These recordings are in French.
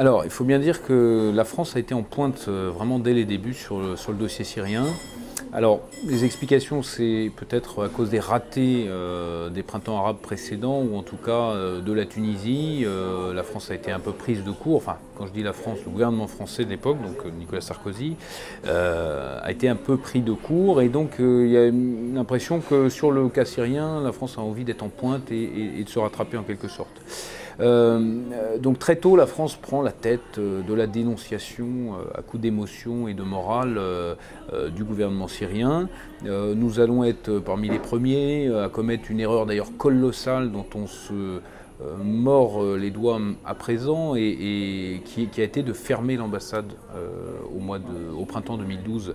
Alors, il faut bien dire que la France a été en pointe vraiment dès les débuts sur le, dossier syrien. Alors, les explications, c'est peut-être à cause des ratés euh, des printemps arabes précédents, ou en tout cas euh, de la Tunisie. Euh, la France a été un peu prise de court. Enfin, quand je dis la France, le gouvernement français de l'époque, donc Nicolas Sarkozy, a été un peu pris de court. Et donc, il y a l'impression que sur le cas syrien, la France a envie d'être en pointe et de se rattraper en quelque sorte. Euh, donc très tôt, la France prend la tête euh, de la dénonciation euh, à coup d'émotion et de morale du gouvernement syrien. nous allons être parmi les premiers à commettre une erreur d'ailleurs colossale dont on se euh, mort euh, les doigts à présent et, qui, a été de fermer l'ambassade euh, au, mois au printemps 2012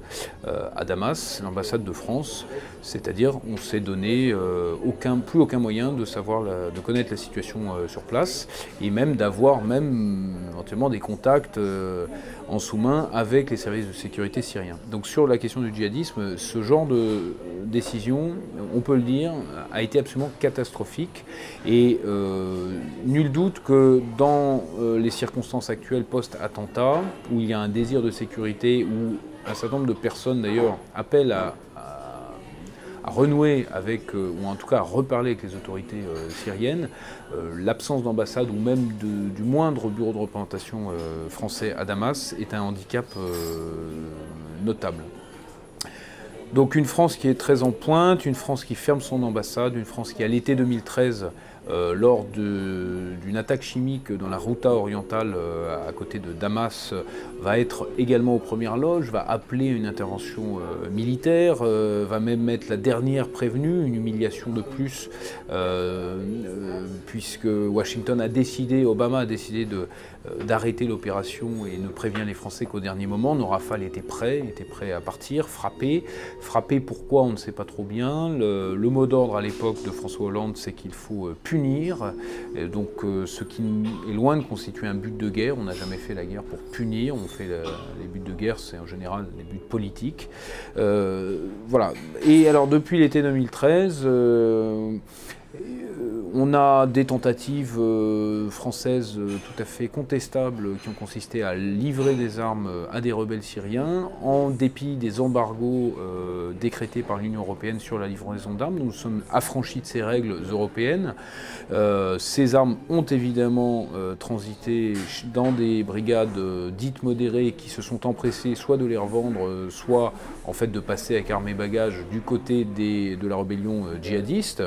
à Damas, l'ambassade de France. C'est-à-dire, on s'est donné aucun, plus aucun moyen de savoir, de connaître la situation sur place et même d'avoir même éventuellement des contacts en sous-main avec les services de sécurité syriens. Donc sur la question du djihadisme, ce genre de décision, on peut le dire, a été absolument catastrophique et nul doute que dans euh, les circonstances actuelles post-attentat, où il y a un désir de sécurité, où un certain nombre de personnes d'ailleurs appellent à, renouer avec, euh, ou en tout cas à reparler avec les autorités euh, syriennes, euh, l'absence d'ambassade ou même du moindre bureau de représentation français à Damas est un handicap notable. Donc une France qui est très en pointe, une France qui ferme son ambassade, une France qui à l'été 2013 euh, lors d'une attaque chimique dans la Routa orientale euh, à côté de Damas, va être également aux premières loges, va appeler une intervention euh, militaire, va même mettre la dernière prévenue, une humiliation de plus, puisque Washington a décidé, Obama a décidé d'arrêter l'opération et ne prévient les Français qu'au dernier moment. Nos rafales étaient prêts, étaient prêts à partir, frapper. Frapper pourquoi, on ne sait pas trop bien. Le, mot d'ordre à l'époque de François Hollande, c'est qu'il faut punir punir. donc euh, ce qui est loin de constituer un but de guerre. On n'a jamais fait la guerre pour punir. On fait les buts de guerre, c'est en général les buts politiques. Euh, voilà. Et alors depuis l'été 2013, euh, on a des tentatives euh, françaises euh, tout à fait contestables qui ont consisté à livrer des armes à des rebelles syriens en dépit des embargos décrétés par l'Union européenne sur la livraison d'armes. Nous sommes affranchis de ces règles européennes. ces armes ont évidemment transité dans des brigades dites modérées qui se sont empressées soit de les revendre, soit en fait de passer avec armes et bagages du côté de la rébellion djihadiste.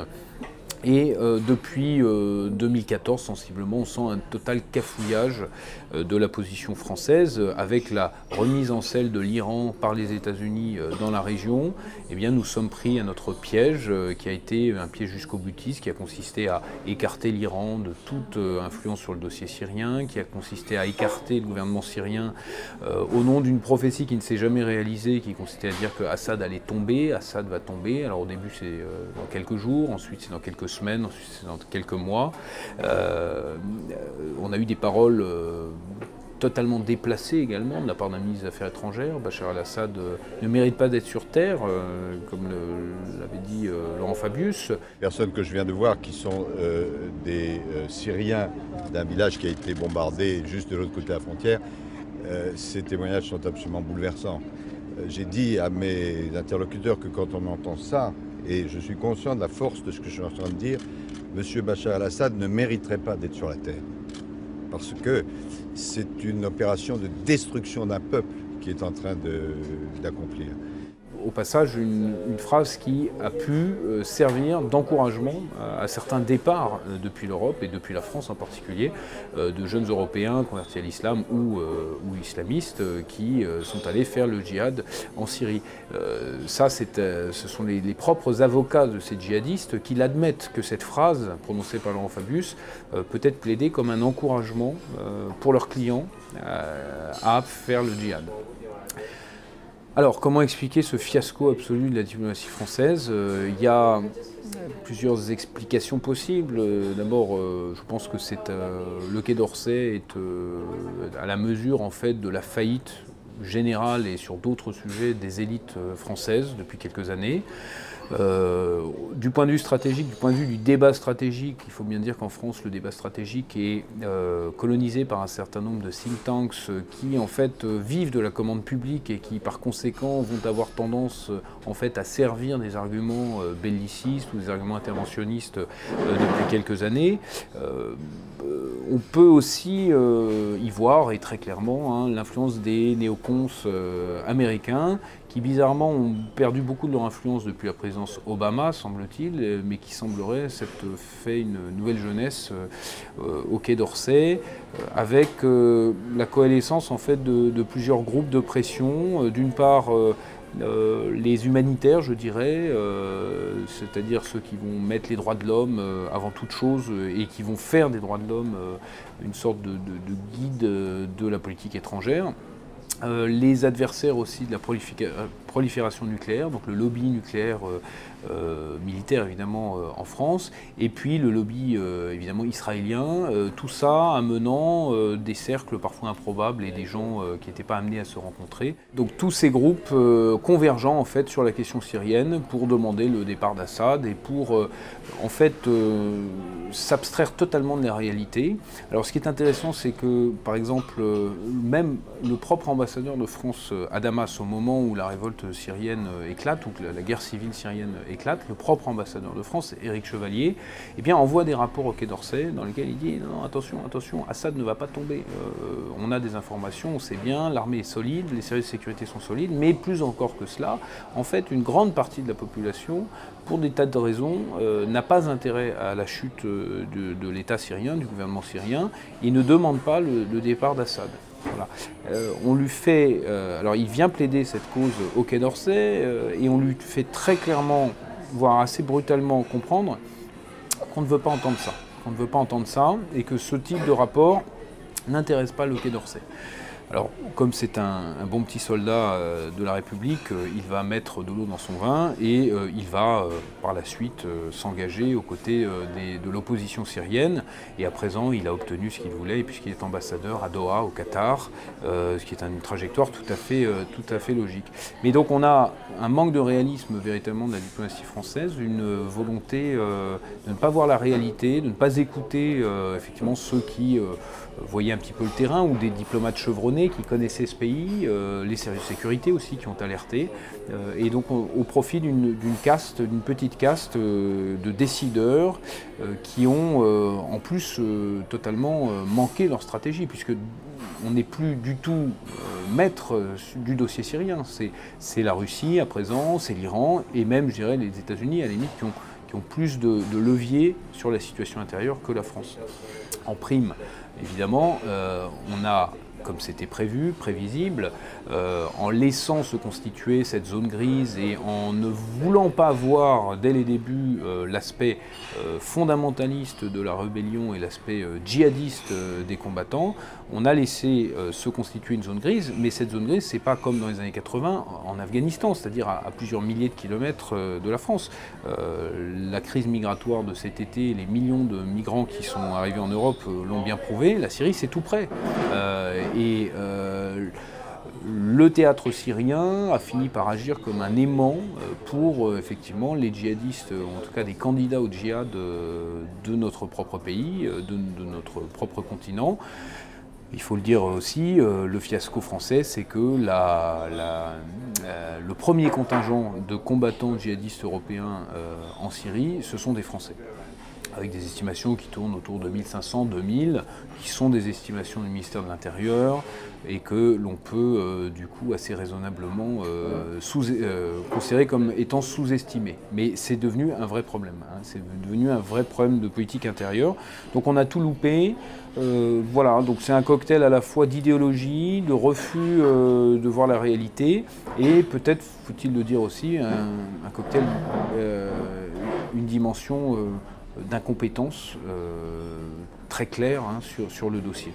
Et euh, depuis 2014, euh, sensiblement, on sent un total cafouillage euh, de la position française avec la remise en selle de l'Iran par les États-Unis dans la région. Eh bien, nous sommes pris à notre piège qui a été un piège jusqu'au butiste, qui a consisté à écarter l'Iran de toute influence sur le dossier syrien, qui a consisté à écarter le gouvernement syrien au nom d'une prophétie qui ne s'est jamais réalisée, qui consistait à dire que Assad allait tomber, Assad va tomber. Alors au début c'est dans quelques jours, ensuite c'est dans quelques semaines, dans quelques mois. Euh, on a eu des paroles euh, totalement déplacées également de la part d'un ministre des Affaires étrangères. Bachar al-Assad euh, ne mérite pas d'être sur Terre, comme l'avait dit Laurent Fabius. Personnes que je viens de voir qui sont des Syriens d'un village qui a été bombardé juste de l'autre côté de la frontière, ces témoignages sont absolument bouleversants. J'ai dit à mes interlocuteurs que quand on entend ça, et je suis conscient de la force de ce que je suis en train de dire. M. Bachar al-Assad ne mériterait pas d'être sur la terre. Parce que c'est une opération de destruction d'un peuple qui est en train d'accomplir au passage une, phrase qui a pu euh, servir d'encouragement à, certains départs euh, depuis l'Europe et depuis la France en particulier euh, de jeunes Européens convertis à l'islam ou, ou, islamistes qui sont allés faire le djihad en Syrie. ça, ce sont les, propres avocats de ces djihadistes qui l'admettent que cette phrase prononcée par Laurent Fabius peut être plaidée comme un encouragement pour leurs clients à faire le djihad. Alors, comment expliquer ce fiasco absolu de la diplomatie française euh, Il y a plusieurs explications possibles. D'abord, euh, je pense que euh, le Quai d'Orsay est à la mesure en fait de la faillite général et sur d'autres sujets des élites françaises depuis quelques années. Euh, du point de vue stratégique, du point de vue du débat stratégique, il faut bien dire qu'en France, le débat stratégique est euh, colonisé par un certain nombre de think tanks euh, qui, en fait, vivent de la commande publique et qui, par conséquent, vont avoir tendance, en fait, à servir des arguments bellicistes ou des arguments interventionnistes depuis quelques années. On peut aussi y voir, et très clairement, hein, l'influence des néocons américains qui bizarrement ont perdu beaucoup de leur influence depuis la présidence Obama, semble-t-il, mais qui semblerait s'être fait une nouvelle jeunesse euh, au Quai d'Orsay, euh, avec euh, la coalescence en fait de, plusieurs groupes de pression. D'une part, les humanitaires, je dirais, c'est-à-dire ceux qui vont mettre les droits de l'homme avant toute chose et qui vont faire des droits de l'homme une sorte de guide de la politique étrangère. Euh, les adversaires aussi de la euh, prolifération nucléaire, donc le lobby nucléaire euh, militaire évidemment en France, et puis le lobby évidemment israélien, tout ça amenant des cercles parfois improbables et des gens qui n'étaient pas amenés à se rencontrer. Donc tous ces groupes convergents en fait sur la question syrienne pour demander le départ d'Assad et pour en fait s'abstraire totalement de la réalité. Alors ce qui est intéressant c'est que par exemple même le propre ambassadeur de France euh, à Damas au moment où la révolte syrienne euh, éclate, ou que la, guerre civile syrienne éclate, le propre ambassadeur de France, Éric Chevalier, eh bien, envoie des rapports au Quai d'Orsay dans lesquels il dit non, attention, attention, Assad ne va pas tomber. Euh, on a des informations, on sait bien, l'armée est solide, les services de sécurité sont solides, mais plus encore que cela, en fait, une grande partie de la population, pour des tas de raisons, n'a pas intérêt à la chute de, l'État syrien, du gouvernement syrien, il ne demande pas le départ d'Assad. Euh, on lui fait, euh, alors il vient plaider cette cause au Quai d'Orsay euh, et on lui fait très clairement, voire assez brutalement comprendre qu'on ne veut pas entendre ça, qu'on ne veut pas entendre ça et que ce type de rapport n'intéresse pas le Quai d'Orsay. Alors, comme c'est un, bon petit soldat euh, de la République, euh, il va mettre de l'eau dans son vin et euh, il va par la suite s'engager aux côtés de l'opposition syrienne. Et à présent, il a obtenu ce qu'il voulait puisqu'il est ambassadeur à Doha, au Qatar, ce qui est une trajectoire tout à, fait, tout à fait logique. Mais donc, on a un manque de réalisme véritablement de la diplomatie française, une volonté de ne pas voir la réalité, de ne pas écouter effectivement ceux qui voyaient un petit peu le terrain ou des diplomates chevronnés qui connaissaient ce pays, euh, les services de sécurité aussi qui ont alerté, euh, et donc au, profit d'une caste, d'une petite caste euh, de décideurs qui ont en plus totalement manqué leur stratégie, puisque on n'est plus du tout maître du dossier syrien. C'est la Russie à présent, c'est l'Iran, et même, je dirais, les États-Unis à la limite qui ont, plus de, de leviers sur la situation intérieure que la France. En prime, évidemment, on a comme c'était prévu, prévisible, euh, en laissant se constituer cette zone grise et en ne voulant pas voir dès les débuts euh, l'aspect euh, fondamentaliste de la rébellion et l'aspect djihadiste des combattants, on a laissé se constituer une zone grise, mais cette zone grise, c'est pas comme dans les années 80 en Afghanistan, c'est-à-dire à, plusieurs milliers de kilomètres de la France. la crise migratoire de cet été, les millions de migrants qui sont arrivés en Europe l'ont bien prouvé, la Syrie, c'est tout près. Et euh, le théâtre syrien a fini par agir comme un aimant euh, pour euh, effectivement les djihadistes, en tout cas des candidats au djihad de notre propre pays, de, notre propre continent. Il faut le dire aussi, le fiasco français, c'est que le premier contingent de combattants djihadistes européens en Syrie, ce sont des Français avec des estimations qui tournent autour de 1500-2000, qui sont des estimations du ministère de l'Intérieur et que l'on peut euh, du coup assez raisonnablement euh, euh, considérer comme étant sous-estimé. Mais c'est devenu un vrai problème, hein. c'est devenu un vrai problème de politique intérieure. Donc on a tout loupé. voilà, donc c'est un cocktail à la fois d'idéologie, de refus de voir la réalité et peut-être, faut-il le dire aussi, un, cocktail, une dimension d'incompétence euh, très claire hein, sur, sur le dossier.